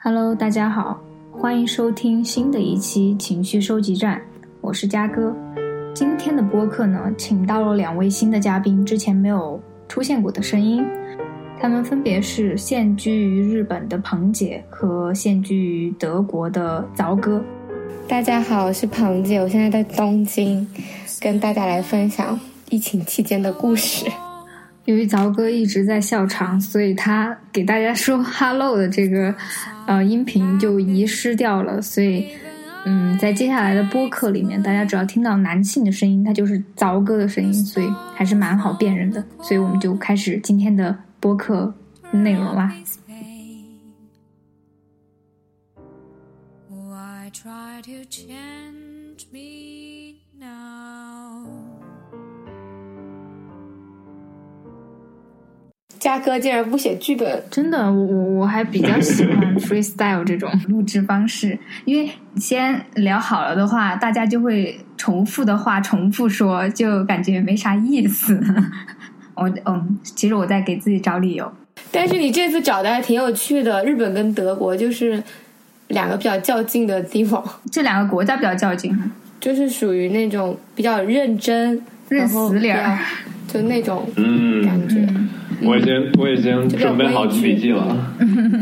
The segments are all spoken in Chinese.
Hello，大家好，欢迎收听新的一期情绪收集站，我是嘉哥。今天的播客呢，请到了两位新的嘉宾，之前没有出现过的声音，他们分别是现居于日本的彭姐和现居于德国的凿哥。大家好，我是彭姐，我现在在东京，跟大家来分享疫情期间的故事。由于凿哥一直在笑场，所以他给大家说 “hello” 的这个呃音频就遗失掉了。所以，嗯，在接下来的播客里面，大家只要听到男性的声音，它就是凿哥的声音，所以还是蛮好辨认的。所以我们就开始今天的播客内容啦。嘉哥竟然不写剧本，真的，我我我还比较喜欢 freestyle 这种录制方式，因为先聊好了的话，大家就会重复的话重复说，就感觉没啥意思。我嗯，其实我在给自己找理由。但是你这次找的还挺有趣的，日本跟德国就是两个比较较劲的地方，这两个国家比较较劲，就是属于那种比较认真、认死理儿，就那种嗯感觉。我已经我已经准备好笔记了。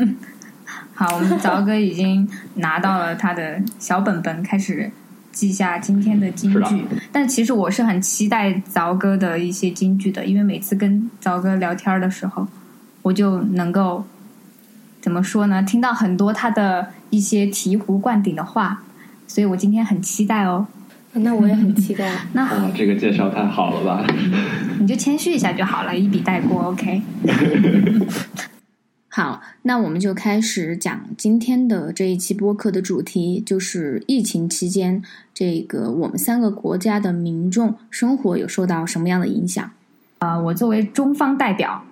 好，我们凿哥已经拿到了他的小本本，开始记下今天的金句。但其实我是很期待凿哥的一些金句的，因为每次跟凿哥聊天的时候，我就能够怎么说呢？听到很多他的一些醍醐灌顶的话，所以我今天很期待哦。那我也很期待。那啊，这个介绍太好了吧？你就谦虚一下就好了，一笔带过，OK。好，那我们就开始讲今天的这一期播客的主题，就是疫情期间这个我们三个国家的民众生活有受到什么样的影响？啊，我作为中方代表，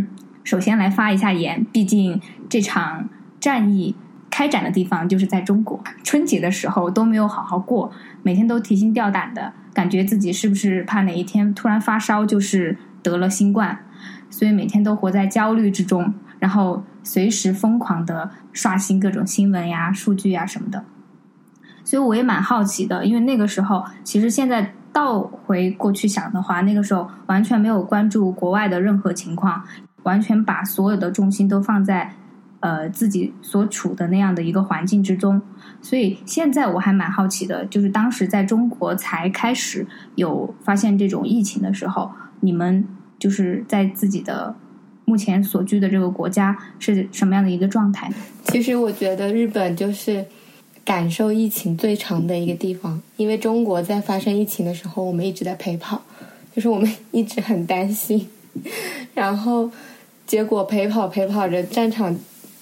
首先来发一下言，毕竟这场战役。开展的地方就是在中国，春节的时候都没有好好过，每天都提心吊胆的，感觉自己是不是怕哪一天突然发烧就是得了新冠，所以每天都活在焦虑之中，然后随时疯狂的刷新各种新闻呀、数据呀什么的。所以我也蛮好奇的，因为那个时候其实现在倒回过去想的话，那个时候完全没有关注国外的任何情况，完全把所有的重心都放在。呃，自己所处的那样的一个环境之中，所以现在我还蛮好奇的，就是当时在中国才开始有发现这种疫情的时候，你们就是在自己的目前所居的这个国家是什么样的一个状态？其实我觉得日本就是感受疫情最长的一个地方，因为中国在发生疫情的时候，我们一直在陪跑，就是我们一直很担心，然后结果陪跑陪跑着战场。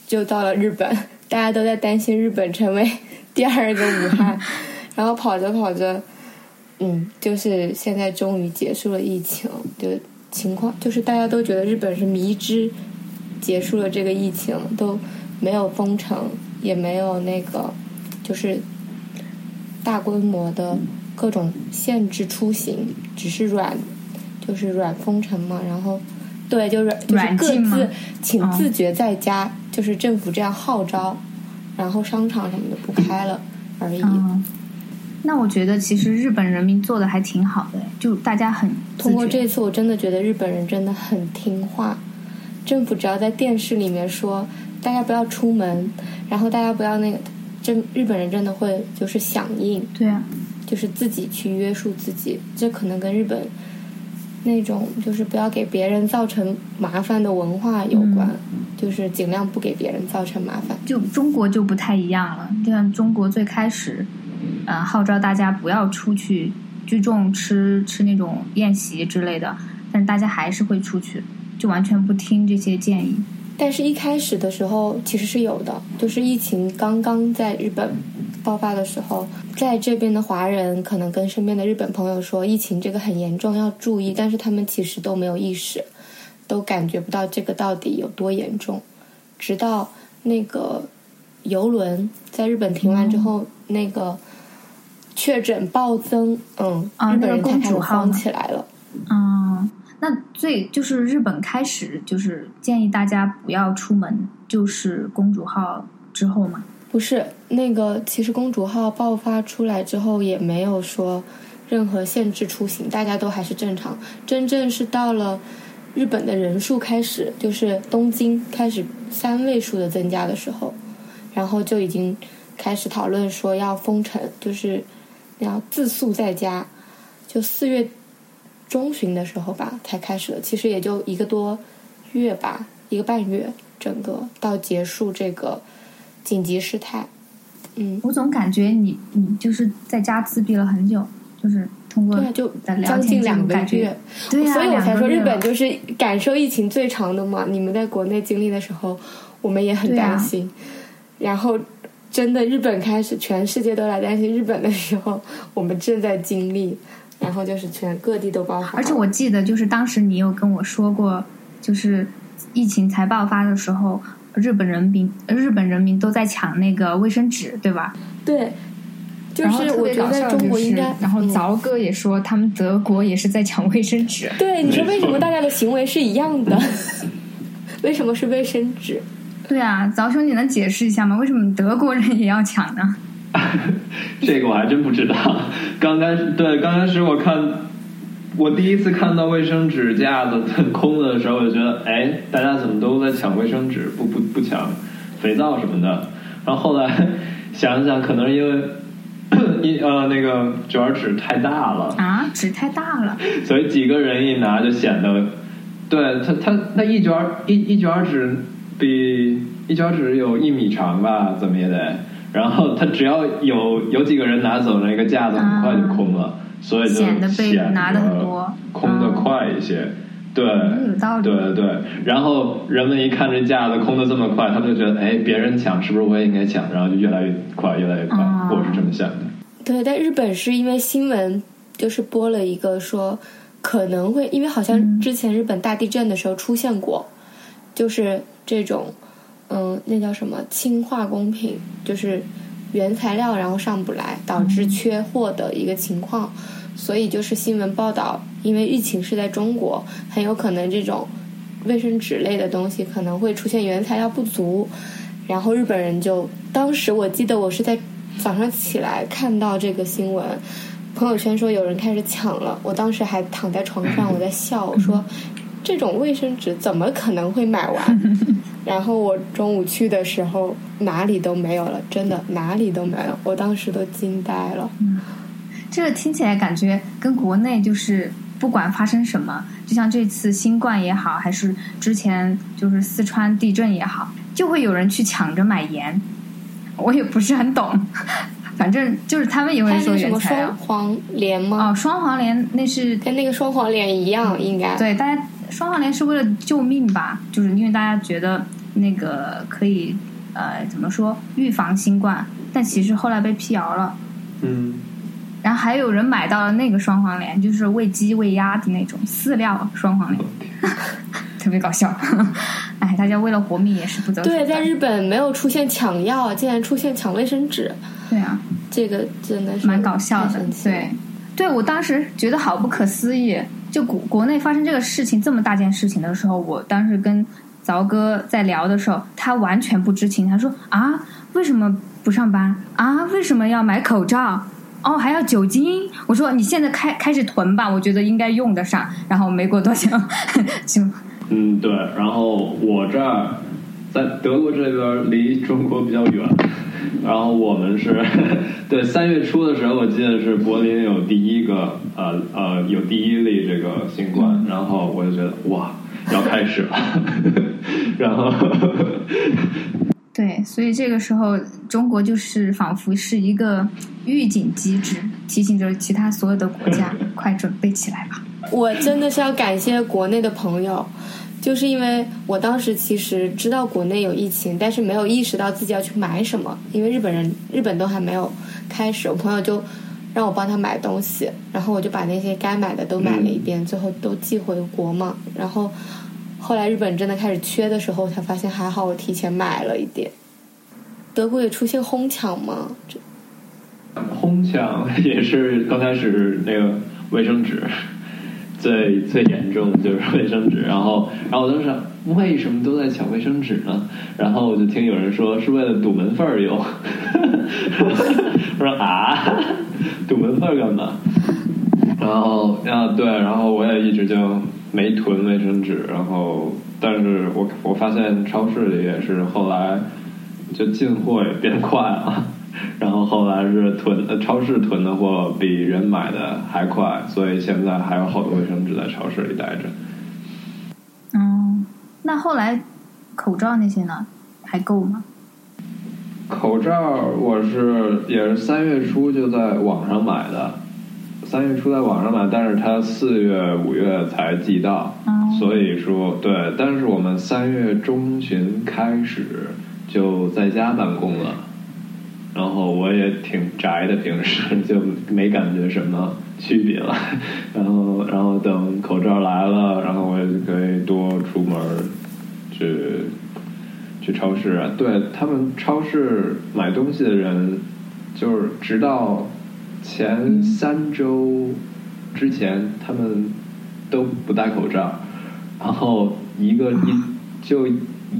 就到了日本，大家都在担心日本成为 第二个武汉，然后跑着跑着，嗯，就是现在终于结束了疫情，就情况就是大家都觉得日本是迷之结束了这个疫情，都没有封城，也没有那个就是大规模的各种限制出行，只是软就是软封城嘛，然后对，就是就是各自请自觉在家。就是政府这样号召，然后商场什么的不开了而已。那我觉得其实日本人民做的还挺好的，就大家很通过这次，我真的觉得日本人真的很听话。政府只要在电视里面说大家不要出门，然后大家不要那个，真日本人真的会就是响应。对啊，就是自己去约束自己。这可能跟日本。那种就是不要给别人造成麻烦的文化有关，就是尽量不给别人造成麻烦。就中国就不太一样了，就像中国最开始，呃，号召大家不要出去聚众吃吃那种宴席之类的，但是大家还是会出去，就完全不听这些建议。但是，一开始的时候其实是有的，就是疫情刚刚在日本爆发的时候，在这边的华人可能跟身边的日本朋友说，疫情这个很严重，要注意。但是他们其实都没有意识，都感觉不到这个到底有多严重。直到那个游轮在日本停完之后，那个确诊暴增，嗯，日本人才开始慌起来了，嗯。那最就是日本开始就是建议大家不要出门，就是公主号之后吗？不是，那个其实公主号爆发出来之后也没有说任何限制出行，大家都还是正常。真正是到了日本的人数开始，就是东京开始三位数的增加的时候，然后就已经开始讨论说要封城，就是要自宿在家。就四月中旬的时候吧，才开始的，其实也就一个多月吧，一个半月，整个到结束这个。紧急事态，嗯，我总感觉你你就是在家自闭了很久，就是通过对，就将近两个月，对呀，所以我才说日本就是感受疫情最长的嘛。你们在国内经历的时候，我们也很担心。然后真的日本开始，全世界都来担心日本的时候，我们正在经历。然后就是全各地都爆发，而且我记得就是当时你有跟我说过，就是疫情才爆发的时候。日本人民，日本人民都在抢那个卫生纸，对吧？对，就是我觉得在中国应该。然后凿哥也说，他们德国也是在抢卫生纸。对，你说为什么大家的行为是一样的？为什么是卫生纸？对啊，凿兄，你能解释一下吗？为什么德国人也要抢呢？这个我还真不知道。刚开始，对，刚开始我看。我第一次看到卫生纸架子空的时候，我就觉得，哎，大家怎么都在抢卫生纸，不不不抢肥皂什么的。然后后来想想，可能是因为一呃那个卷纸太大了啊，纸太大了，所以几个人一拿就显得，对他他那一卷一一卷纸比一卷纸有一米长吧，怎么也得。然后他只要有有几个人拿走那个架子，很快就空了。所以就显得被拿的很多，空的快一些，对，有道理对对。然后人们一看这架子空的这么快，他们就觉得，哎，别人抢是不是我也应该抢？然后就越来越快，越来越快。我是这么想的。对，但日本是因为新闻就是播了一个说可能会，因为好像之前日本大地震的时候出现过，就是这种，嗯，那叫什么氢化工品，就是。原材料然后上不来，导致缺货的一个情况，所以就是新闻报道，因为疫情是在中国，很有可能这种卫生纸类的东西可能会出现原材料不足，然后日本人就当时我记得我是在早上起来看到这个新闻，朋友圈说有人开始抢了，我当时还躺在床上我在笑，我说这种卫生纸怎么可能会买完？然后我中午去的时候，哪里都没有了，真的哪里都没有，我当时都惊呆了。嗯，这个听起来感觉跟国内就是不管发生什么，就像这次新冠也好，还是之前就是四川地震也好，就会有人去抢着买盐。我也不是很懂，反正就是他们也会说原材料。双黄连吗？哦，双黄连那是跟那个双黄连一样，应该对大家双黄连是为了救命吧？就是因为大家觉得。那个可以呃怎么说预防新冠，但其实后来被辟谣了。嗯，然后还有人买到了那个双黄连，就是喂鸡喂鸭的那种饲料双黄连，特别搞笑。哎，大家为了活命也是不择手段。对，在日本没有出现抢药，竟然出现抢卫生纸。对啊，这个真的是蛮搞笑的。对，对我当时觉得好不可思议，就国国内发生这个事情这么大件事情的时候，我当时跟。凿哥在聊的时候，他完全不知情。他说：“啊，为什么不上班？啊，为什么要买口罩？哦，还要酒精？”我说：“你现在开开始囤吧，我觉得应该用得上。”然后没过多久 就嗯，对。然后我这儿在德国这边离中国比较远，然后我们是 对三月初的时候，我记得是柏林有第一个呃呃有第一例这个新冠，然后我就觉得哇。要开始了，然后，对，所以这个时候，中国就是仿佛是一个预警机制，提醒着其他所有的国家，快准备起来吧。我真的是要感谢国内的朋友，就是因为我当时其实知道国内有疫情，但是没有意识到自己要去买什么，因为日本人日本都还没有开始，我朋友就让我帮他买东西，然后我就把那些该买的都买了一遍，最后都寄回国嘛，然后。后来日本真的开始缺的时候，才发现还好我提前买了一点。德国也出现哄抢吗？哄抢也是刚开始那个卫生纸最最严重的就是卫生纸，然后然后我当时为什么都在抢卫生纸呢？然后我就听有人说是为了堵门缝儿用。我说啊，堵门缝儿干嘛？然后啊对，然后我也一直就没囤卫生纸，然后但是我我发现超市里也是后来就进货也变快了。然后后来是囤呃超市囤的货比人买的还快，所以现在还有好多卫生纸在超市里待着。嗯，那后来口罩那些呢，还够吗？口罩我是也是三月初就在网上买的，三月初在网上买，但是它四月五月才寄到，哦所以说对，但是我们三月中旬开始就在家办公了，然后我也挺宅的，平时 就没感觉什么区别了，然后然后等口罩来了，然后我也就可以多出门儿去去超市啊，对他们超市买东西的人，就是直到前三周之前，他们都不戴口罩，然后一个一 就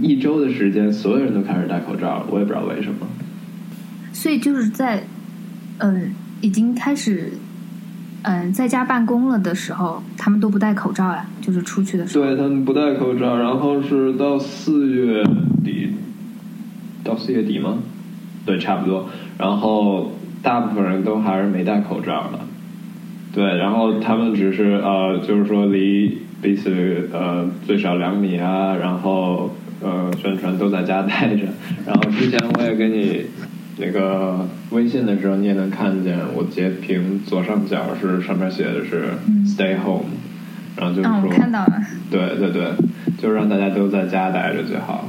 一周的时间，所有人都开始戴口罩了，我也不知道为什么。所以就是在，嗯、已经开始，嗯、在家办公了的时候，他们都不戴口罩呀，就是出去的时候。对他们不戴口罩，然后是到四月底，到四月底吗？对，差不多。然后大部分人都还是没戴口罩的。对，然后他们只是呃，就是说离彼此呃最少两米啊，然后呃宣传都在家待着。然后之前我也给你那个微信的时候，你也能看见我截屏左上角是上面写的是 “stay home”，、然后就是啊，说我看到了。对对对，就是让大家都在家待着最好。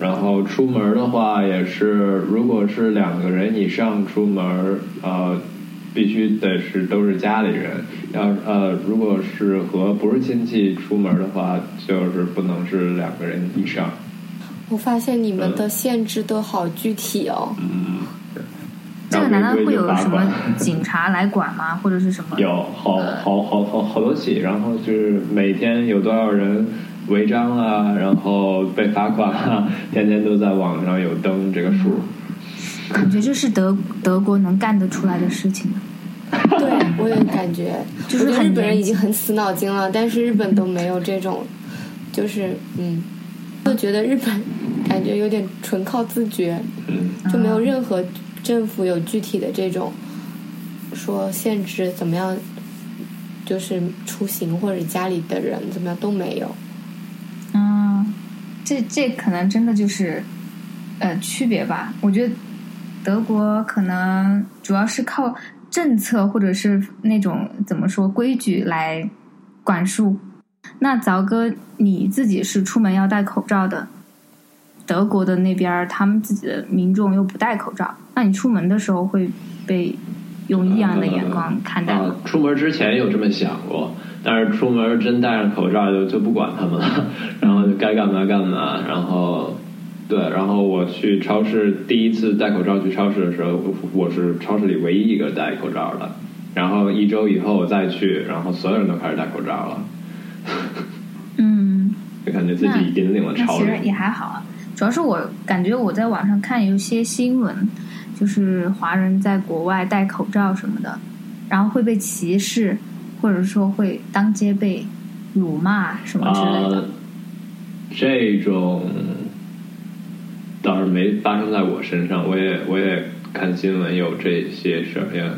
然后出门的话，也是如果是两个人以上出门，呃，必须得是都是家里人。要呃，如果是和不是亲戚出门的话，就是不能是两个人以上。我发现你们的限制都好具体哦。这个难道会有什么 警察来管吗？或者是什么？有好好好好好多起，然后就是每天有多少人违章啊，然后被罚款啊，天天都在网上有登这个数。感觉这是德德国能干得出来的事情。对，我也感觉，就是日本人已经很死脑筋了，但是日本都没有这种，就是嗯，就觉得日本感觉有点纯靠自觉，嗯，就没有任何政府有具体的这种说限制怎么样，就是出行或者家里的人怎么样都没有。嗯，这这可能真的就是呃区别吧。我觉得德国可能主要是靠政策或者是那种怎么说规矩来管束。那凿哥，你自己是出门要戴口罩的，德国的那边他们自己的民众又不戴口罩，那你出门的时候会被用异样的眼光看待吗？出门之前有这么想过，但是出门真戴上口罩就就不管他们了，然后就该干嘛干嘛，然后对，然后我去超市第一次戴口罩去超市的时候，我是超市里唯一一个戴口罩的，然后一周以后我再去，然后所有人都开始戴口罩了，就感觉自己引领了潮流那其实。也还好啊，主要是我感觉我在网上看有些新闻，就是华人在国外戴口罩什么的，然后会被歧视，或者说会当街被辱骂什么之类的。啊，这种倒是没发生在我身上，我也我也看新闻有这些事儿呀。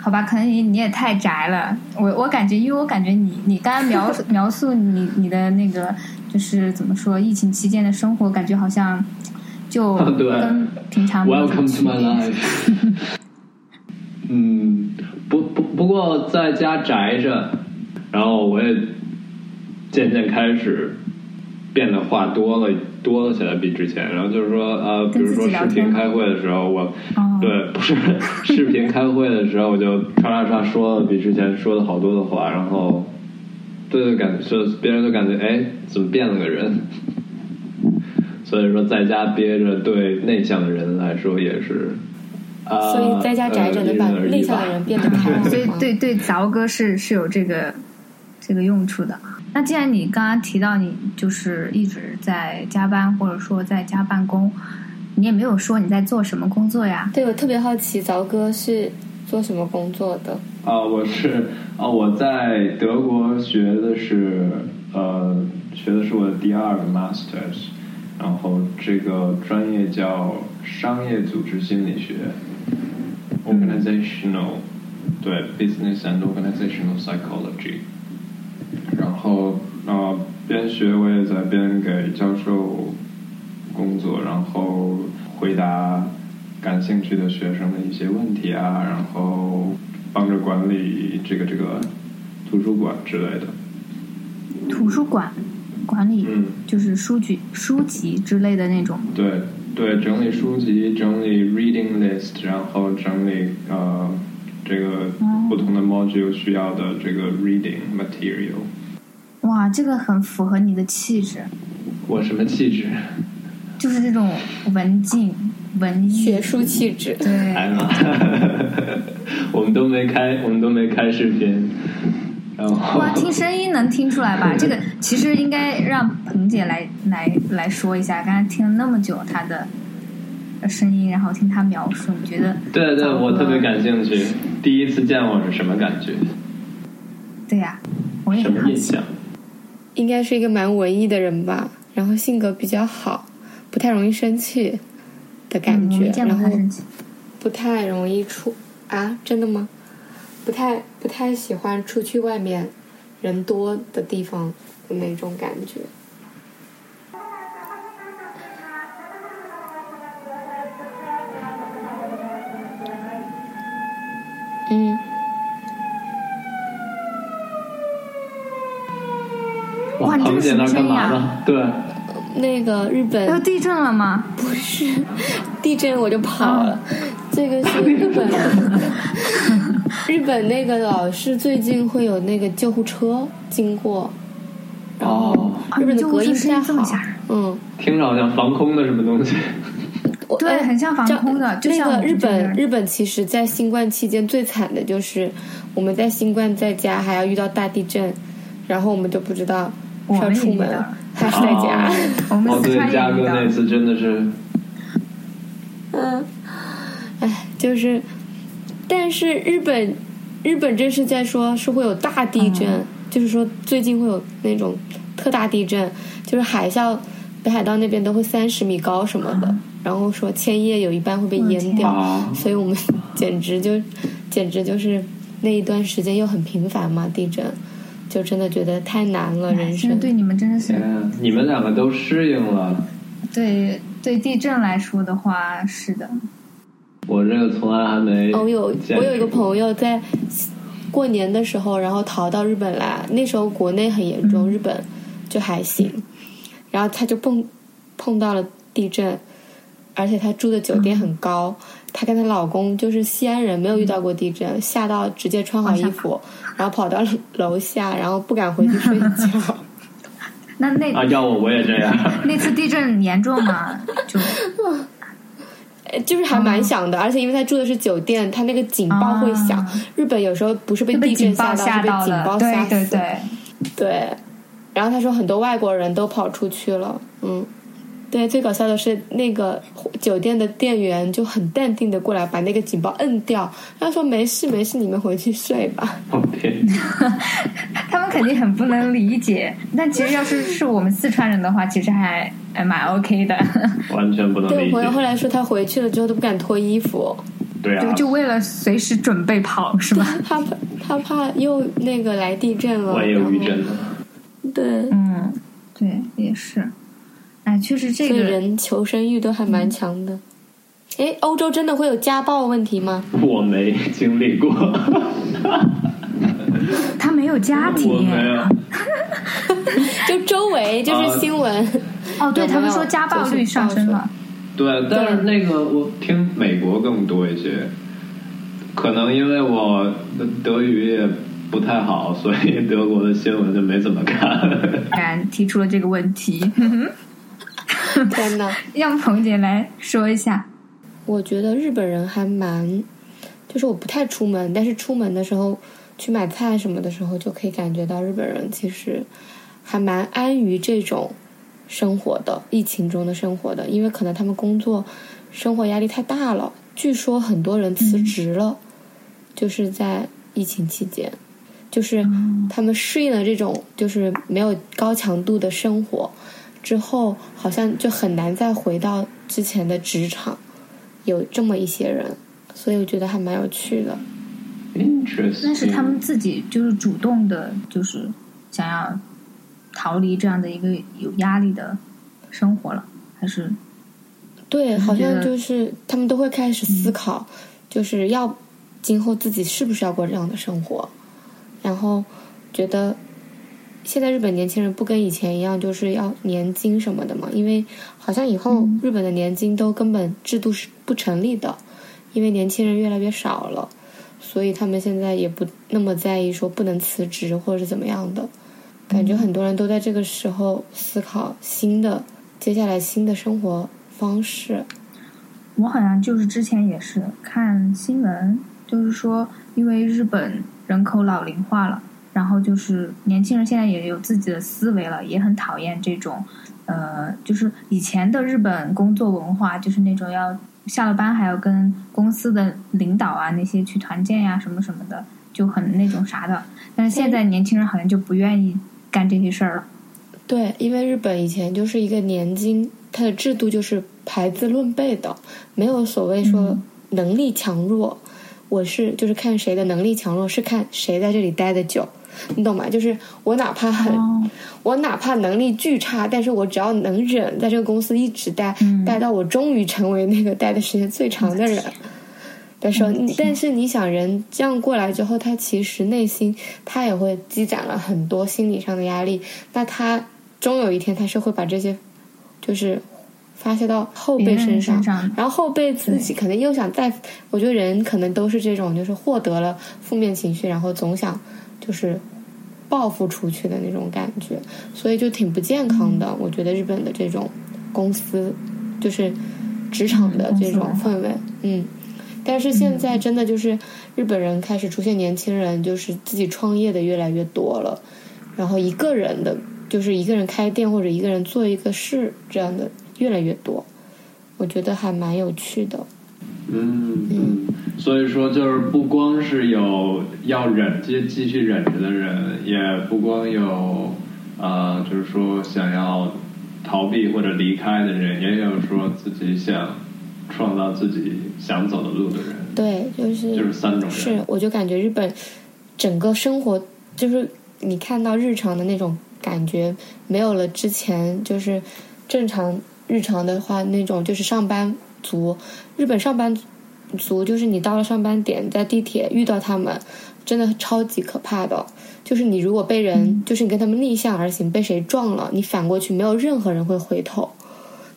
好吧，可能你你也太宅了。我我感觉，因为我感觉你你刚刚描述 描述你你的那个就是怎么说，疫情期间的生活，感觉好像就 对跟平常 Welcome 区 to my 别。life 嗯，不不不过在家宅着，然后我也渐渐开始变得话多了多了起来，比之前。然后就是说呃，比跟如说视频开会的时候，我哦对不是视频开会的时候，我就唰唰唰说了比之前说的好多的话，然后对对，感觉就别人都感觉哎，怎么变了个人？所以说，在家憋着，对内向的人来说也是。啊，所以在家宅着能把内向的人变得开朗 所以？对对，凿哥是是有这个这个用处的。那既然你刚刚提到你就是一直在加班，或者说在家办公，你也没有说你在做什么工作呀？对我特别好奇，凿哥是做什么工作的？啊，我是啊，我在德国学的是呃，学的是我的第二个 masters，然后这个专业叫商业组织心理学，organizational，对，business and organizational psychology。然后啊，边学我也在边给教授工作，然后回答感兴趣的学生的一些问题啊，然后帮着管理这个这个图书馆之类的。图书馆管理嗯，就是书籍、书籍之类的那种。对对，整理书籍，整理 reading list，然后整理呃这个不同的 module 需要的这个 reading material。哇，这个很符合你的气质，我什么气质？就是这种文静、文艺、学术气质。对，哎妈，我们都没开，我们都没开视频，然后哇，听声音能听出来吧？这个其实应该让彭姐来来来说一下。刚才听了那么久她的声音，然后听她描述，你觉得？对对，我特别感兴趣。第一次见我是什么感觉？对呀、我也什。么印象？应该是一个蛮文艺的人吧，然后性格比较好，不太容易生气的感觉，然后。不太容易出啊，真的吗？不太不太喜欢出去外面人多的地方的那种感觉。嗯，哇你这彭姐那干嘛呢？对，那个日本要地震了吗？不是 地震我就跑了，这个是日本 日本那个老是最近会有那个救护车经过，然后哦，日本的隔音不太好。嗯，听着好像防空的什么东西。对很像防空的就像那个日本日本其实，在新冠期间最惨的就是我们在新冠在家还要遇到大地震，然后我们就不知道是要出门还是在家。我们哦，对，四川嘉哥那次真的是，嗯，哎，就是，但是日本日本这是在说是会有大地震，嗯。就是说最近会有那种特大地震，就是海啸，北海道那边都会三十米高什么的，然后说千叶有一半会被淹掉，啊。所以我们 简直就简直就是那一段时间又很频繁嘛地震，就真的觉得太难了，哎人生。对你们真的是你们两个都适应了，对对地震来说的话，是的，我这个从来还没。哦，我有我有一个朋友在过年的时候，然后逃到日本来，那时候国内很严重，日本就还行，然后他就碰碰到了地震，而且他住的酒店很高，她跟她老公就是西安人，没有遇到过地震，吓到直接穿好衣服，然后跑到楼下，然后不敢回去睡觉。那那、啊，要我我也这样。那次地震严重吗？就呃 就是还蛮响的，而且因为他住的是酒店，他那个警报会响。啊日本有时候不是被地震吓到，是被警报，吓死。对对对，对，然后他说很多外国人都跑出去了，嗯，对，最搞笑的是那个酒店的店员就很淡定的过来把那个警报摁掉，他说没事没事，你们回去睡吧。他们肯定很不能理解。但其实要是是我们四川人的话，其实还还蛮 OK 的，完全不能理对我朋友后。来说他回去了之后都不敢脱衣服，对啊就，就为了随时准备跑，是吧？他怕他怕又那个来地震了，我也有余震了。对，嗯，对，也是。哎，确实这所以个人求生欲都还蛮强的。哎，欧洲真的会有家暴问题吗？我没经历过，他没有家庭，我没有。就周围就是新闻，哦，对他们说家暴率上升了。对，但是那个我听美国更多一些，可能因为我的德语也不太好，所以德国的新闻就没怎么看。然提出了这个问题，天呐！让彭姐来说一下。我觉得日本人还蛮，就是我不太出门，但是出门的时候去买菜什么的时候，就可以感觉到日本人其实还蛮安于这种生活的，疫情中的生活的，因为可能他们工作生活压力太大了。据说很多人辞职了，就是在疫情期间，就是他们适应了这种就是没有高强度的生活之后，好像就很难再回到之前的职场。有这么一些人，所以我觉得还蛮有趣的。那是他们自己就是主动的，就是想要逃离这样的一个有压力的生活了，还是？对，好像就是他们都会开始思考，就是要今后自己是不是要过这样的生活，然后觉得现在日本年轻人不跟以前一样，就是要年金什么的嘛，因为好像以后日本的年金都根本制度是不成立的，因为年轻人越来越少了，所以他们现在也不那么在意说不能辞职或者是怎么样的，感觉很多人都在这个时候思考新的接下来新的生活。方式，我好像就是之前也是看新闻，就是说，因为日本人口老龄化了，然后就是年轻人现在也有自己的思维了，也很讨厌这种，呃，就是以前的日本工作文化，就是那种要下了班还要跟公司的领导啊那些去团建呀什么什么的，就很那种啥的。但是现在年轻人好像就不愿意干这些事儿了。对，因为日本以前就是一个年金。它的制度就是排资论辈的，没有所谓说能力强弱。我是就是看谁的能力强弱，是看谁在这里待的久，你懂吗？就是我哪怕很，我哪怕能力巨差，但是我只要能忍，在这个公司一直待，待到我终于成为那个待的时间最长的人的时候，但是你想，人这样过来之后，他其实内心他也会积攒了很多心理上的压力。那他终有一天，他是会把这些。就是发泄到后辈身上，然后后辈自己可能又想再，我觉得人可能都是这种，就是获得了负面情绪，然后总想就是报复出去的那种感觉，所以就挺不健康的。我觉得日本的这种公司，就是职场的这种氛围，嗯。但是现在真的就是日本人开始出现年轻人，就是自己创业的越来越多了，然后一个人的。就是一个人开店或者一个人做一个事这样的越来越多，我觉得还蛮有趣的。嗯嗯，所以说就是不光是有要忍继继续忍着的人，也不光有呃，就是说想要逃避或者离开的人，也有说自己想创造自己想走的路的人。对，就是就是三种人。是，我就感觉日本整个生活就是你看到日常的那种。感觉没有了之前就是正常日常的话那种就是上班族，日本上班族就是你到了上班点在地铁遇到他们，真的超级可怕的。就是你如果被人就是你跟他们逆向而行被谁撞了，你反过去没有任何人会回头，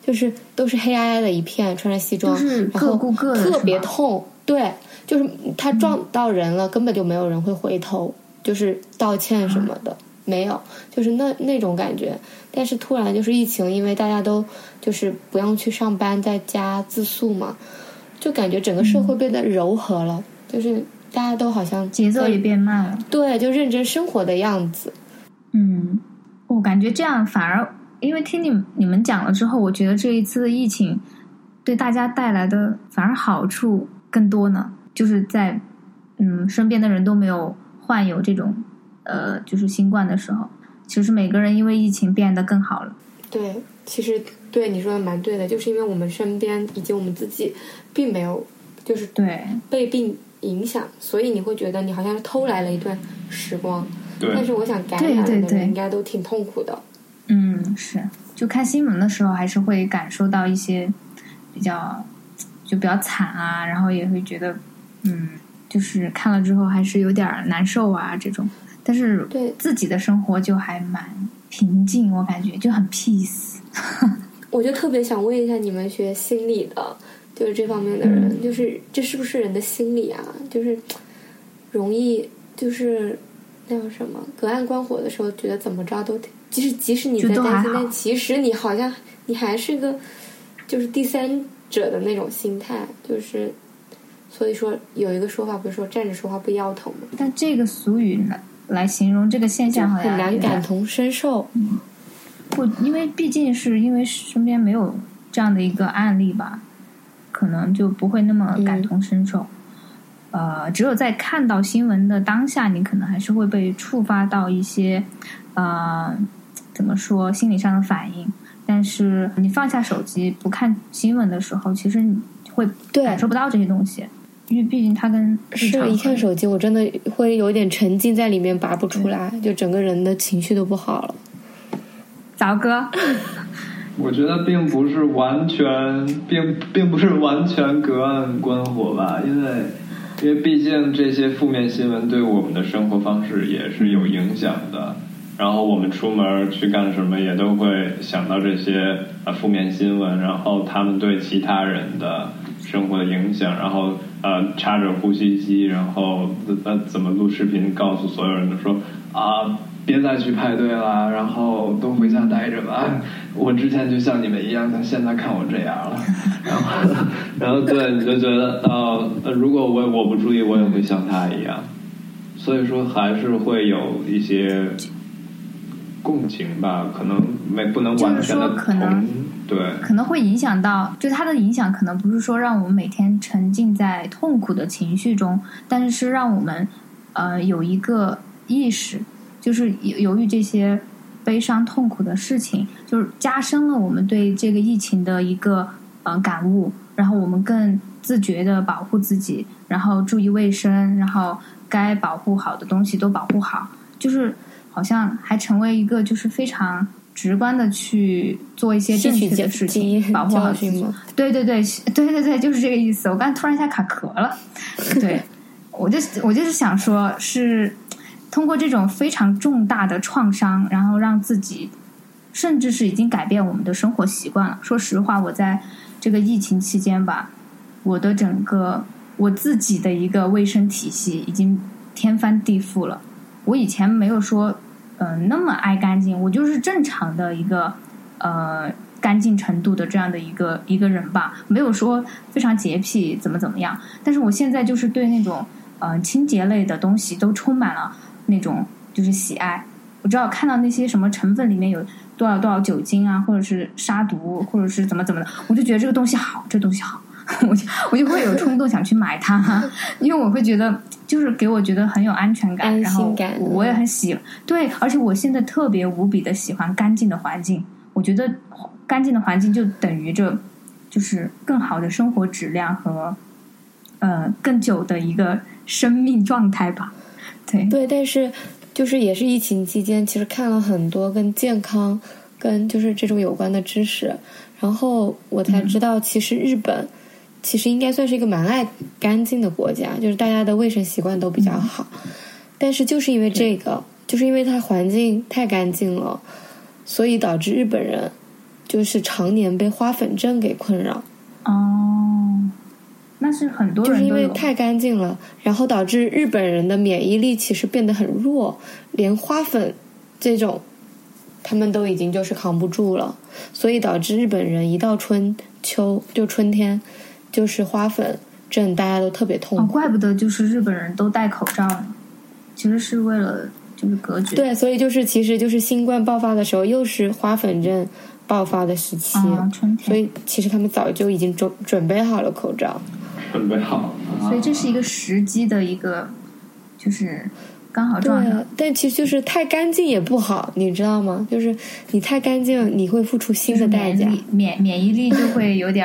就是都是黑压压的一片，穿着西装，然后特别痛。对，就是他撞到人了，根本就没有人会回头，就是道歉什么的。没有，就是那那种感觉。但是突然就是疫情，因为大家都就是不用去上班，在家自宿嘛，就感觉整个社会变得柔和了。就是大家都好像节奏也变慢了。对，就认真生活的样子。嗯，我感觉这样反而，因为听你你们讲了之后，我觉得这一次的疫情对大家带来的反而好处更多呢。就是在嗯，身边的人都没有患有这种。呃，就是新冠的时候，其实每个人因为疫情变得更好了。对，其实对你说的蛮对的，就是因为我们身边以及我们自己并没有就是对被病影响，所以你会觉得你好像是偷来了一段时光。对。但是我想感染的人应该都挺痛苦的。嗯，是。就看新闻的时候，还是会感受到一些比较就比较惨啊，然后也会觉得嗯，就是看了之后还是有点难受啊，这种。但是对自己的生活就还蛮平静，我感觉就很 peace。我就特别想问一下，你们学心理的，就是这方面的人，就是这是不是人的心理啊？就是容易就是那叫什么隔岸观火的时候，觉得怎么着都，即使即使你在担心，但其实你好像你还是个就是第三者的那种心态，就是所以说有一个说法不是说站着说话不腰疼吗？但这个俗语呢？来形容这个现象，好像很难感同身受。不，因为毕竟是因为身边没有这样的一个案例吧，可能就不会那么感同身受。呃，只有在看到新闻的当下，你可能还是会被触发到一些呃，怎么说心理上的反应。但是你放下手机不看新闻的时候，其实你会感受不到这些东西，因为毕竟它跟是一看手机，我真的会有点沉浸在里面拔不出来，就整个人的情绪都不好了。早哥，我觉得并不是完全，并并不是完全隔岸观火吧，因为因为毕竟这些负面新闻对我们的生活方式也是有影响的。然后我们出门去干什么，也都会想到这些呃负面新闻，然后他们对其他人的生活的影响，然后呃插着呼吸机，然后呃怎么录视频，告诉所有人都说啊别再去派对了，然后都回家待着吧。我之前就像你们一样，但现在看我这样了。然后 然后对你就觉得呃如果我我不注意，我也会像他一样。所以说还是会有一些。共情吧，可能没不能完全的同，对，可能会影响到，就它的影响可能不是说让我们每天沉浸在痛苦的情绪中，但是是让我们呃有一个意识，就是由于这些悲伤痛苦的事情，就是加深了我们对这个疫情的一个呃感悟，然后我们更自觉的保护自己，然后注意卫生，然后该保护好的东西都保护好，就是。好像还成为一个就是非常直观的去做一些正确的事情，保护 好自己。对对对 对对对，就是这个意思。我刚突然一下卡壳了，对我就我就是想说，是通过这种非常重大的创伤，然后让自己甚至是已经改变我们的生活习惯了。说实话，我在这个疫情期间吧，我的整个我自己的一个卫生体系已经天翻地覆了。我以前没有说。嗯，那么爱干净，我就是正常的一个呃干净程度的这样的一个一个人吧，没有说非常洁癖怎么怎么样。但是我现在就是对那种嗯清洁类的东西都充满了那种就是喜爱。我知道看到那些什么成分里面有多少多少酒精啊，或者是杀毒，或者是怎么怎么的，我就觉得这个东西好，这东西好。我就我就会有冲动想去买它，因为我会觉得就是给我觉得很有安全感，然后我也很喜对，而且我现在特别无比的喜欢干净的环境，我觉得干净的环境就等于着就是更好的生活质量和呃更久的一个生命状态吧。对对，但是就是也是疫情期间，其实看了很多跟健康跟就是这种有关的知识，然后我才知道其实日本。其实应该算是一个蛮爱干净的国家，就是大家的卫生习惯都比较好。但是就是因为这个，就是因为它环境太干净了，所以导致日本人就是常年被花粉症给困扰。哦，那是很多人就是因为太干净了，然后导致日本人的免疫力其实变得很弱，连花粉这种他们都已经就是扛不住了，所以导致日本人一到春秋就春天。就是花粉症，大家都特别痛苦。怪不得就是日本人都戴口罩呢，其实是为了就是隔绝。对，所以就是其实就是新冠爆发的时候，又是花粉症爆发的时期，春天。所以其实他们早就已经准准备好了口罩，准备好。所以这是一个时机的一个，就是。刚好撞上，但其实就是太干净也不好，你知道吗？就是你太干净，你会付出新的代价，免免疫力就会有点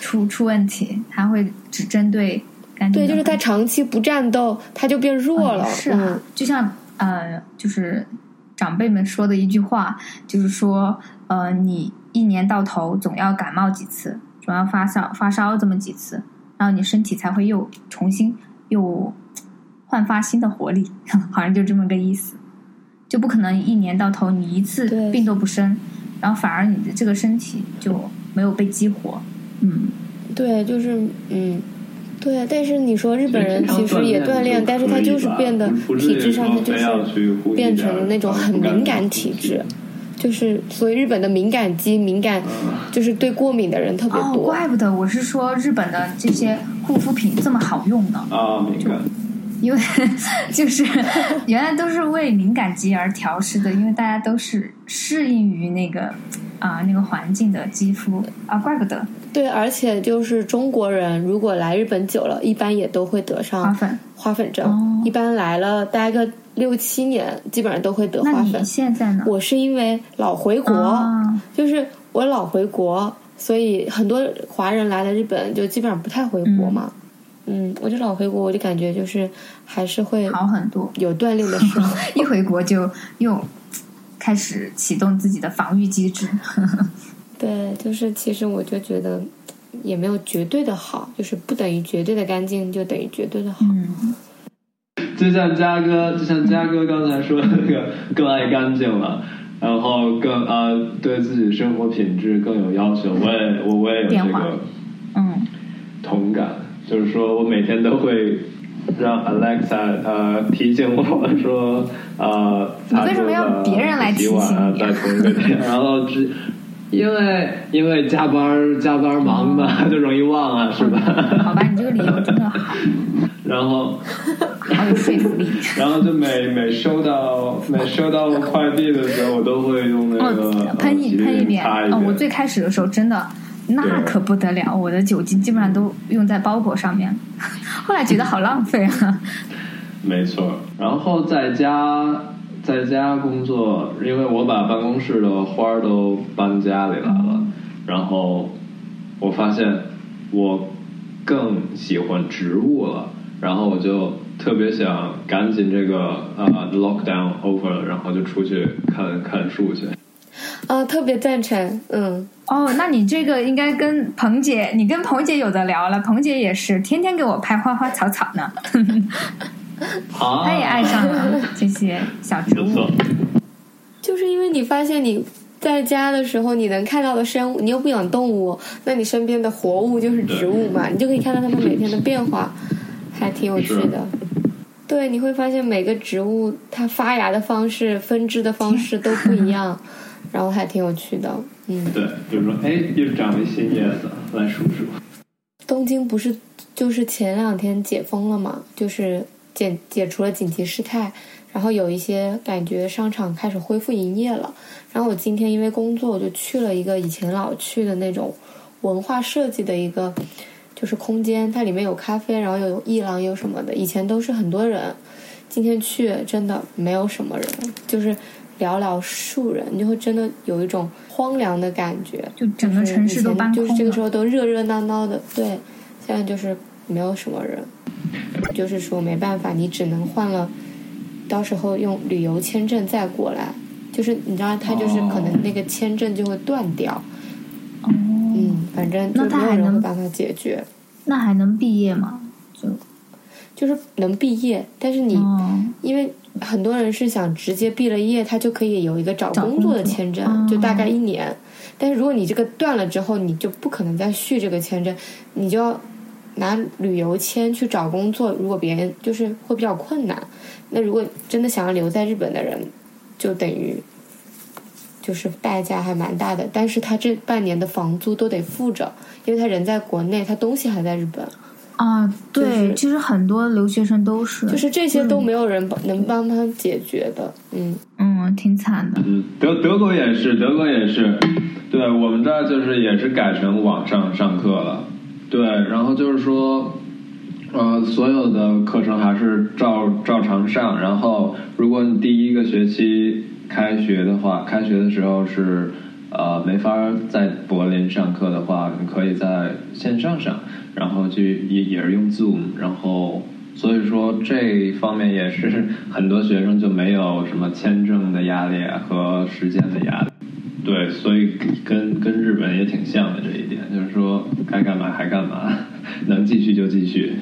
出 出问题，它会只针对干净。对，就是它长期不战斗，它就变弱了。是啊，就像呃，就是长辈们说的一句话，就是说呃，你一年到头总要感冒几次，总要发烧发烧这么几次，然后你身体才会又重新又。焕发新的活力，好像就这么个意思，就不可能一年到头你一次病都不生，然后反而你的这个身体就没有被激活。嗯，对，就是嗯，对。但是你说日本人其实也锻炼，但是他就是变得体质上他就是变成了那种很敏感体质，就是所以日本的敏感肌敏感，就是对过敏的人特别多。怪不得我是说日本的这些护肤品这么好用呢。啊，敏感。因为就是原来都是为敏感肌而调试的，因为大家都是适应于那个啊、那个环境的肌肤啊，怪不得对，而且就是中国人如果来日本久了，一般也都会得上花粉。花粉症。哦一般来了待个六七年，基本上都会得那你花粉。现在呢？我是因为老回国，啊就是我老回国，所以很多华人来了日本就基本上不太回国嘛。嗯我就老回国，我就感觉就是还是会好很多，有锻炼的时候。一回国就又开始启动自己的防御机制。对，就是其实我就觉得也没有绝对的好，就是不等于绝对的干净就等于绝对的好。嗯，就像嘉哥，就像嘉哥刚才说的那个更爱干净了，然后更呃对自己生活品质更有要求。我也我我也有这变化个嗯，同感，就是说我每天都会让 Alexa 呃提醒我说呃，你为什么要别人来提醒你啊洗碗啊在同一个点，然后只因为因为加班加班忙嘛，就容易忘啊，是吧？好吧，你这个理由真的好，然后。好有说服力。然后就每每收到每收到快递的时候，我都会用那个、哦，喷一呃喷一遍。擦一哦，我最开始的时候真的那可不得了，我的酒精基本上都用在包裹上面，后来觉得好浪费啊。没错。然后在家在家工作，因为我把办公室的花儿都搬家里来了，然后我发现我更喜欢植物了，然后我就特别想赶紧这个呃 lockdown over 了，然后就出去看看树去。啊，特别赞成，嗯，哦，那你这个应该跟彭姐，你跟彭姐有的聊了。彭姐也是天天给我拍花花草草呢，啊，她也爱上了这些小植物。就是因为你发现你在家的时候，你能看到的生物，你又不养动物，那你身边的活物就是植物嘛，你就可以看到它们每天的变化，还挺有趣的。对，你会发现每个植物它发芽的方式、分支的方式都不一样，然后还挺有趣的。嗯，对，比如说，哎，又长了新叶子，来数数。东京不是就是前两天解封了嘛，就是解解除了紧急事态，然后有一些感觉商场开始恢复营业了。然后我今天因为工作，我就去了一个以前老去的那种文化设计的一个就是空间，它里面有咖啡，然后有艺廊，有什么的。以前都是很多人，今天去真的没有什么人，就是寥寥数人，你就会真的有一种荒凉的感觉。就整个城市都搬空就是这个时。候都热热闹闹的，对，现在就是没有什么人，就是说没办法，你只能换了，到时候用旅游签证再过来，就是你知道，他就是可能那个签证就会断掉，哦，嗯，反正就没有那他还能人会帮他解决，那还能毕业吗？就。就是能毕业，但是你、哦，因为很多人是想直接毕了业，他就可以有一个找找工作的签证，哦就大概一年。但是如果你这个断了之后，你就不可能再续这个签证，你就要拿旅游签去找工作。如果别人就是会比较困难，那如果真的想要留在日本的人，就等于就是代价还蛮大的。但是他这半年的房租都得付着，因为他人在国内，他东西还在日本。啊，对，就是其实很多留学生都是，就是这些都没有人帮能帮他解决的，嗯，嗯，挺惨的。嗯，德德国也是，德国也是，对我们这儿就是也是改成网上上课了，对，然后就是说，呃，所有的课程还是照照常上，然后如果你第一个学期开学的话，开学的时候是呃没法在柏林上课的话，你可以在线上上，然后就也也是用 Zoom，然后。所以说这方面也是很多学生就没有什么签证的压力啊和时间的压力。对，所以跟跟日本也挺像的这一点，就是说该干嘛还干嘛，能继续就继续。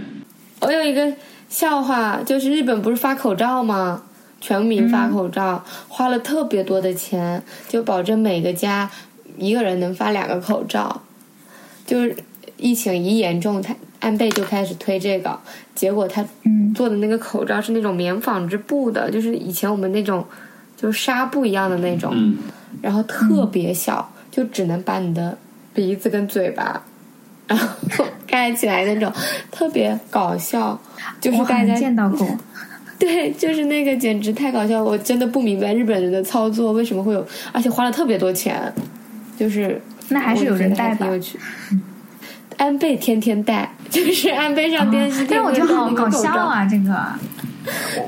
我有一个笑话，就是日本不是发口罩吗？全民发口罩，花了特别多的钱，就保证每个家一个人能发两个口罩。就是疫情一严重，他安倍就开始推这个，结果他嗯做的那个口罩是那种棉纺织布的，就是以前我们那种就是纱布一样的那种，嗯，然后特别小，就只能把你的鼻子跟嘴巴，然后 盖起来那种，特别搞笑。就是大家见到过，对，就是那个简直太搞笑，我真的不明白日本人的操作为什么会有，而且花了特别多钱，就是那还是有人带吧。安倍天天戴，就是安倍上电视，但是我觉得好搞笑！啊，这个。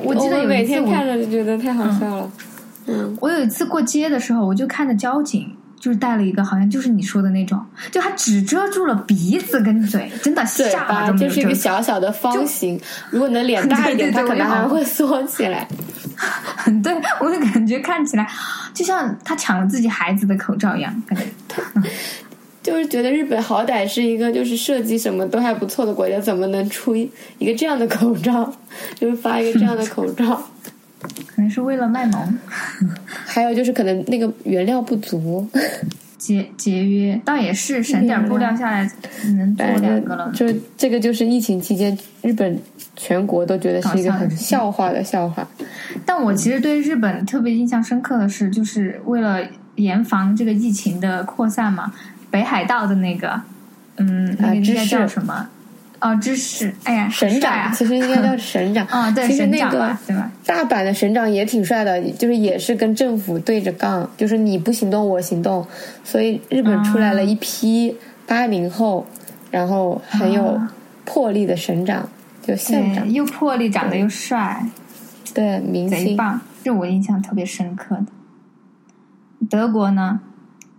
我我记得我每有一次看着就觉得太好笑了。嗯，我有一次过街的时候，我就看着交警，就是戴了一个好像就是你说的那种，就他只遮住了鼻子跟嘴，真的下巴。就是一个小小的方形，如果你的脸大一点，它对对对可能还会缩起来。对我就感觉看起来就像他抢了自己孩子的口罩一样，感觉。就是觉得日本好歹是一个就是设计什么都还不错的国家，怎么能出一一个这样的口罩？就是发一个这样的口罩。可能是为了卖萌，还有就是可能那个原料不足，节节约，倒也是省点布料下来能做两个了正。就这个就是疫情期间日本全国都觉得是一个很笑话的笑话。但我其实对日本特别印象深刻的是，就是为了严防这个疫情的扩散嘛，北海道的那个，嗯，那个应该叫什么？哦，芝士，哎呀，省长！其实应该叫省长。哦，对，其实那个省长吧，对吧？大阪的省长也挺帅的，就是也是跟政府对着杠，就是你不行动我行动，所以日本出来了一批八零后，然后很有啊魄力的省长，就县对，长，又魄力，长得又帅，对明星。贼棒，这我印象特别深刻的。德国呢，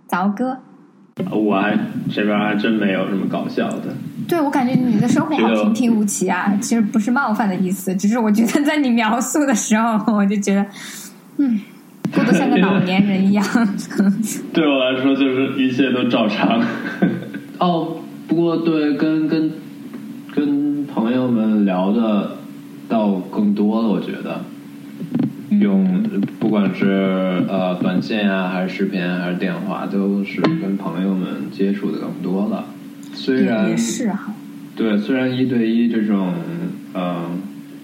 凿哥，我还这边还真没有什么搞笑的。对我感觉你的生活好平平无奇啊，其实不是冒犯的意思，只是我觉得在你描述的时候，我就觉得，嗯，过得像个老年人一样。对我来说，就是一切都照常。哦，不过对，跟跟跟朋友们聊的倒更多了，我觉得。用不管是呃短信啊，还是视频啊，还是电话，都是跟朋友们接触的更多了。虽也然也是哈，对，虽然一对一这种呃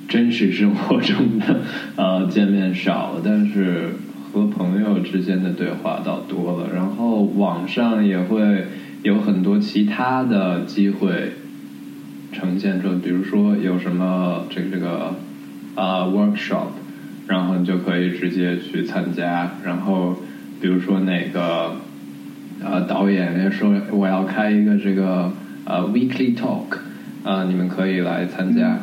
真实生活中的呃见面少了，但是和朋友之间的对话倒多了。然后网上也会有很多其他的机会呈现出，比如说有什么这个这个啊、workshop，然后你就可以直接去参加。然后比如说哪个呃导演也说我要开一个这个呃 weekly talk，啊、你们可以来参加。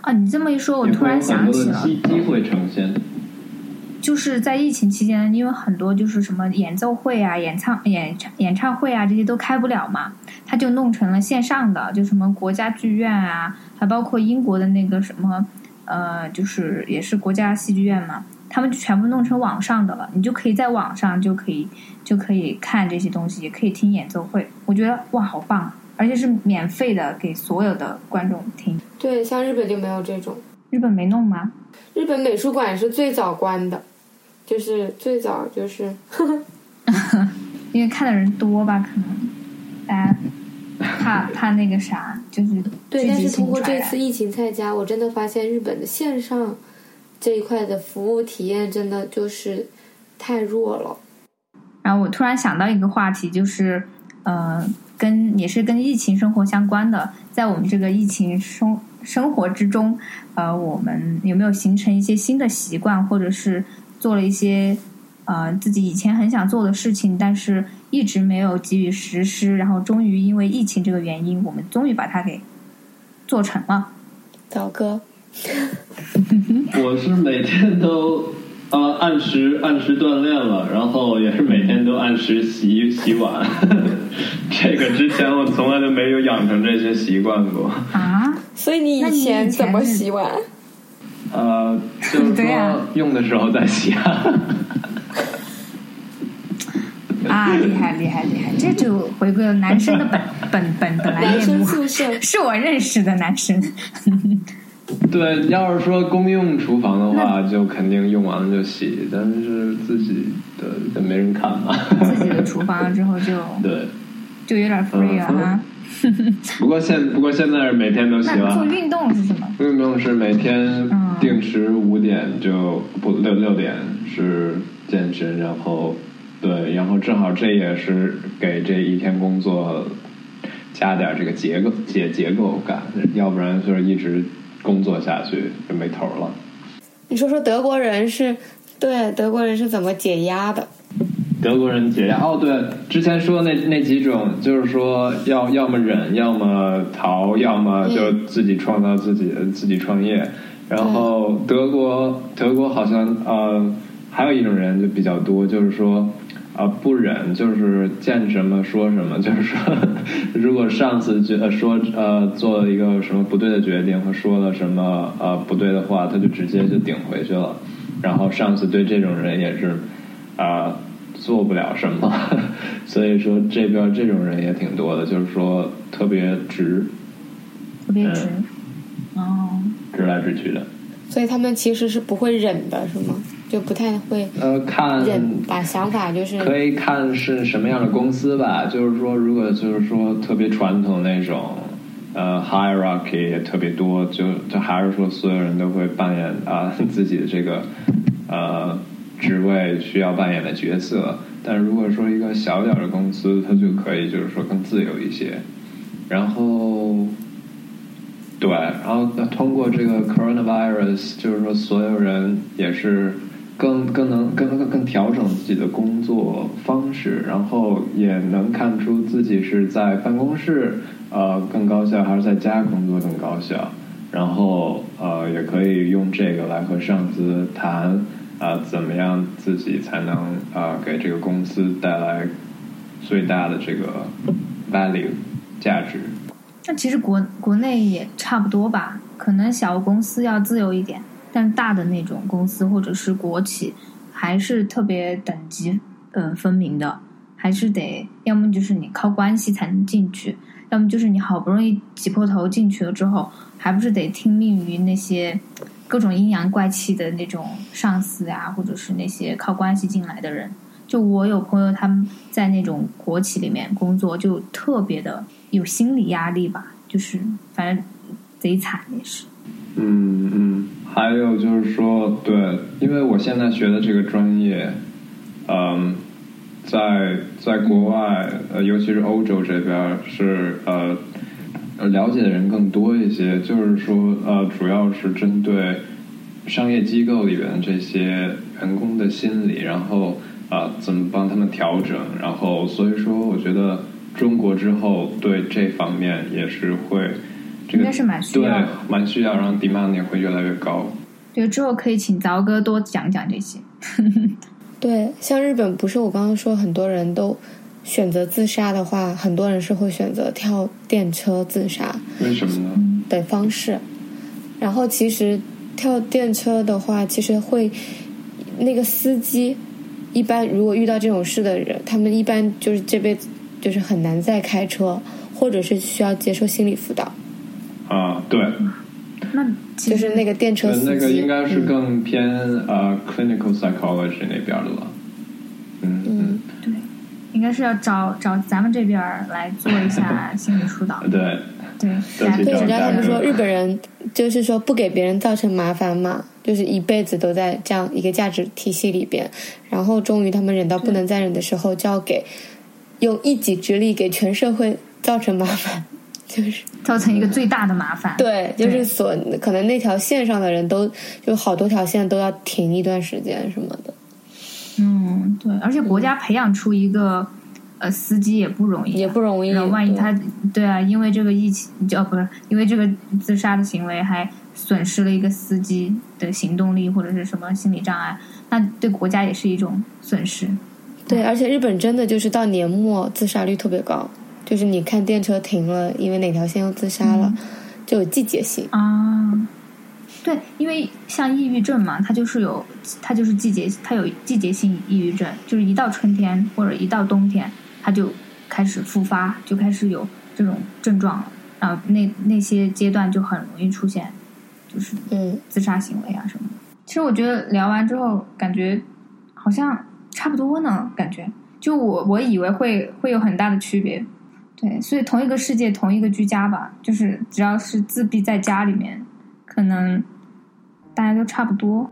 啊，你这么一说，我突然想起了，机机会呈现。就是在疫情期间，因为很多就是什么演奏会啊、演唱演唱演唱会啊这些都开不了嘛，他就弄成了线上的，就什么国家剧院啊，还包括英国的那个什么呃，就是也是国家戏剧院嘛，他们就全部弄成网上的了，你就可以在网上就可以就可以看这些东西，也可以听演奏会，我觉得哇，好棒啊！而且是免费的，给所有的观众听。对，像日本就没有这种。日本没弄吗？日本美术馆是最早关的，就是最早就是，因为看的人多吧，可能大家 怕怕那个啥，就是对。但是通过这次疫情在家，我真的发现日本的线上这一块的服务体验真的就是太弱了。然后我突然想到一个话题，就是呃，跟也是跟疫情生活相关的，在我们这个疫情生生活之中，呃，我们有没有形成一些新的习惯，或者是做了一些呃自己以前很想做的事情，但是一直没有给予实施，然后终于因为疫情这个原因，我们终于把它给做成了。早哥，我是每天都呃按时按时锻炼了，然后也是每天都按时洗洗碗。这个之前我从来都没有养成这些习惯过。啊，所以你以前怎么洗碗？呃，就是说用的时候再洗啊。啊，厉害厉害厉害！这就回归了男生的本 本本本来男生面目，宿舍是我认识的男生。对，要是说公用厨房的话，就肯定用完了就洗，但是自己的就没人看嘛。自己的厨房之后就 对，就有点 free 了哈。不过现不过现在是每天都洗了。做运动是什么？运动是每天嗯定时五点就不六六点是健身，然后对，然后正好这也是给这一天工作加点这个结构结结构感，要不然就是一直工作下去就没头了。你说说德国人是对德国人是怎么解压的？德国人解压哦，对，之前说那那几种，就是说要要么忍，要么逃，要么就自己创造自己自己创业。然后德国德国好像呃还有一种人就比较多，就是说啊不忍，就是见什么说什么，就是说如果上司觉得说呃做了一个什么不对的决定和说了什么呃不对的话，他就直接就顶回去了。然后上司对这种人也是啊。做不了什么，所以说这边这种人也挺多的，就是说特别直，特别直，哦，直来直去的。所以他们其实是不会忍的，是吗？就不太会呃看忍，把想法就是可以看是什么样的公司吧。就是说，如果就是说特别传统那种呃 hierarchy 也特别多，就就还是说所有人都会扮演啊 自己的这个呃。职位需要扮演的角色，但如果说一个小点的公司，它就可以就是说更自由一些。然后，对，然后通过这个 coronavirus，就是说所有人也是更更能更更更调整自己的工作方式，然后也能看出自己是在办公室呃更高效，还是在家工作更高效。然后呃，也可以用这个来和上司谈。啊，怎么样自己才能啊给这个公司带来最大的这个 value 价值？那其实国国内也差不多吧，可能小公司要自由一点，但大的那种公司或者是国企还是特别等级嗯分明的，还是得要么就是你靠关系才能进去，要么就是你好不容易挤破头进去了之后，还不是得听命于那些。各种阴阳怪气的那种上司啊，或者是那些靠关系进来的人，就我有朋友他们在那种国企里面工作，就特别的有心理压力吧，就是反正贼惨也是。嗯嗯，还有就是说，对，因为我现在学的这个专业，嗯，在在国外，呃，尤其是欧洲这边是呃。了解的人更多一些，就是说，呃，主要是针对商业机构里边这些员工的心理，然后啊，怎么帮他们调整，然后所以说，我觉得中国之后对这方面也是会，应该是蛮需要，对，蛮需要，然后 demand 也会越来越高。对，之后可以请凿哥多讲讲这些。对，像日本，不是我刚刚说很多人都。选择自杀的话，很多人是会选择跳电车自杀。为什么呢？的方式。然后其实跳电车的话，其实会那个司机一般如果遇到这种事的人，他们一般就是这辈子就是很难再开车，或者是需要接受心理辅导。啊，对。那就是那个电车司机，那个应该是更偏呃 clinical psychology 那边的了。嗯嗯。应该是要找找咱们这边来做一下 心理疏导。对对，对，人家他们说日本人就是说不给别人造成麻烦嘛，就是一辈子都在这样一个价值体系里边，然后终于他们忍到不能再忍的时候，就要给用一己之力给全社会造成麻烦，就是造成一个最大的麻烦。对，就是所可能那条线上的人都就好多条线都要停一段时间什么的。嗯，对，而且国家培养出一个呃司机也不容易，也不容易。万一他，对啊，因为这个疫情，就不是因为这个自杀的行为，还损失了一个司机的行动力或者是什么心理障碍，那对国家也是一种损失。对，而且日本真的就是到年末自杀率特别高，就是你看电车停了，因为哪条线又自杀了，就有季节性啊。对，因为像抑郁症嘛，它就是有，它就是季节，它有季节性抑郁症，就是一到春天或者一到冬天，它就开始复发，就开始有这种症状了。然后那那些阶段就很容易出现，就是嗯自杀行为啊什么的。其实我觉得聊完之后，感觉好像差不多呢，感觉就我我以为会会有很大的区别。对，所以同一个世界，同一个居家吧，就是只要是自闭在家里面，可能。大家都差不多。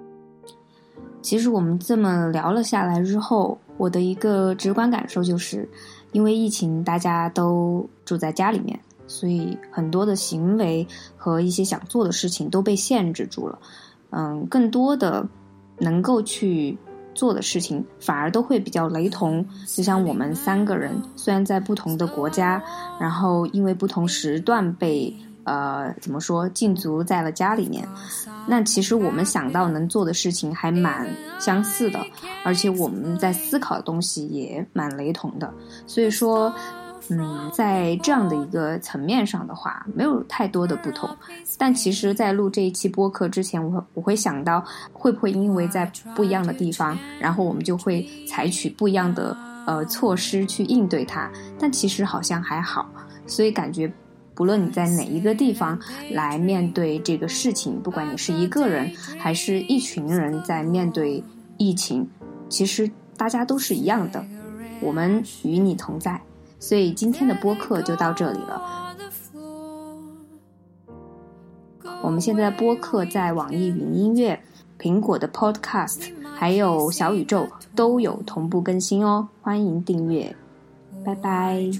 其实我们这么聊了下来之后，我的一个直观感受就是，因为疫情，大家都住在家里面，所以很多的行为和一些想做的事情都被限制住了。嗯，更多的能够去做的事情，反而都会比较雷同。就像我们三个人，虽然在不同的国家，然后因为不同时段被。呃，怎么说？禁足在了家里面，那其实我们想到能做的事情还蛮相似的，而且我们在思考的东西也蛮雷同的。所以说，嗯，在这样的一个层面上的话，没有太多的不同。但其实，在录这一期播客之前，我我会想到，会不会因为在不一样的地方，然后我们就会采取不一样的呃措施去应对它？但其实好像还好，所以感觉。不论你在哪一个地方来面对这个事情，不管你是一个人还是一群人在面对疫情，其实大家都是一样的，我们与你同在。所以今天的播客就到这里了。我们现在播客在网易云音乐、苹果的 Podcast 还有小宇宙都有同步更新哦，欢迎订阅，拜拜。